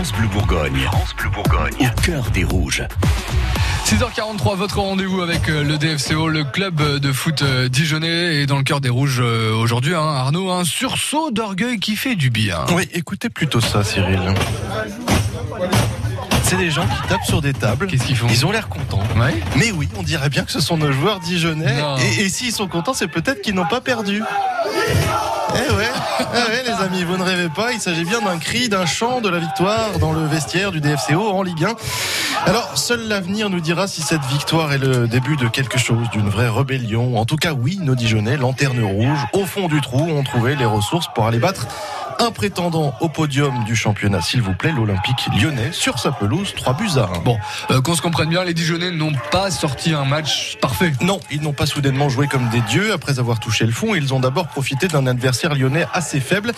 France Bleu Bourgogne. France Bleu Bourgogne. Au cœur des rouges. 6h43, votre rendez-vous avec euh, le DFCO, le club de foot euh, dijonnais et dans le cœur des rouges euh, aujourd'hui, hein, Arnaud, un sursaut d'orgueil qui fait du bien. Oui, écoutez plutôt ça, Cyril. C'est des gens qui tapent sur des tables. Qu'est-ce qu'ils font Ils ont l'air contents. Ouais. Mais oui, on dirait bien que ce sont nos joueurs dijonnais. Non. Et, et s'ils sont contents, c'est peut-être qu'ils n'ont pas perdu. Eh ouais, eh ouais, les amis, vous ne rêvez pas. Il s'agit bien d'un cri, d'un chant de la victoire dans le vestiaire du DFCO en Ligue 1. Alors, seul l'avenir nous dira si cette victoire est le début de quelque chose, d'une vraie rébellion. En tout cas, oui, nos Dijonnais, lanterne rouge, au fond du trou, ont trouvé les ressources pour aller battre un prétendant au podium du championnat, s'il vous plaît, l'Olympique lyonnais, sur sa pelouse, 3 buts à 1. Bon, euh, qu'on se comprenne bien, les Dijonnais n'ont pas sorti un match parfait. Non, ils n'ont pas soudainement joué comme des dieux après avoir touché le fond. Ils ont d'abord profité d'un adversaire lyonnais assez faible,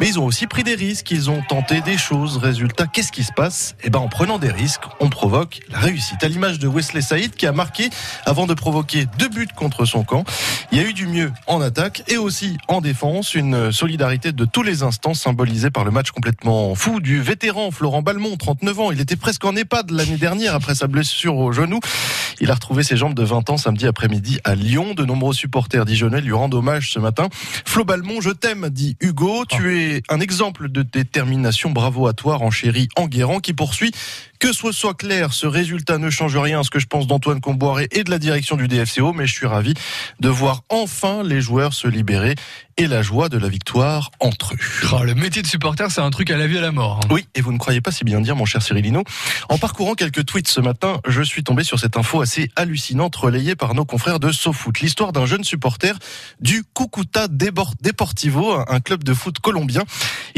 mais ils ont aussi pris des risques. Ils ont tenté des choses. Résultat, qu'est-ce qui se passe? Eh ben, en prenant des risques, on provoque la réussite. À l'image de Wesley Saïd qui a marqué avant de provoquer deux buts contre son camp. Il y a eu du mieux en attaque et aussi en défense. Une solidarité de tous les instants symbolisée par le match complètement fou du vétéran Florent Balmont, 39 ans. Il était presque en EHPAD l'année dernière après sa blessure au genou. Il a retrouvé ses jambes de 20 ans samedi après-midi à Lyon. De nombreux supporters dijonnais lui rendent hommage ce matin. Flo Balmont, je t'aime, dit Hugo. Tu es un exemple de détermination. Bravo à toi, renchéri Enguerrand, qui poursuit. Que ce soit clair, ce résultat ne change rien à ce que je pense d'Antoine Comboiré et de la direction du DFCO, mais je suis ravi de voir enfin les joueurs se libérer et la joie de la victoire entre eux. Oh, le métier de supporter, c'est un truc à la vie à la mort. hein. Oui, et vous ne croyez pas si bien dire, mon cher Cyrilino. En parcourant quelques tweets ce matin, je suis tombé sur cette info assez hallucinante relayée par nos confrères de SoFoot. L'histoire d'un jeune supporter du Cucuta Deportivo, un club de foot colombien.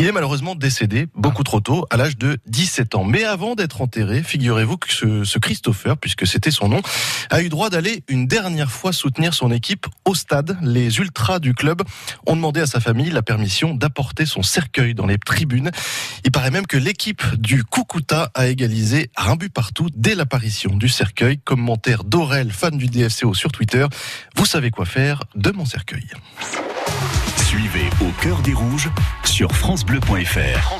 Il est malheureusement décédé beaucoup trop tôt, à l'âge de 17 ans. Mais avant d'être enterré, figurez-vous que ce, Christopher, puisque c'était son nom, a eu droit d'aller une dernière fois soutenir son équipe au stade. Les ultras du club ont demandé à sa famille la permission d'apporter son cercueil dans les tribunes. Il paraît même que l'équipe du Cucuta a égalisé un but partout dès l'apparition du cercueil. Commentaire d'Aurel, fan du DFCO sur Twitter. Vous savez quoi faire de mon cercueil. Suivez Au cœur des rouges sur FranceBleu.fr.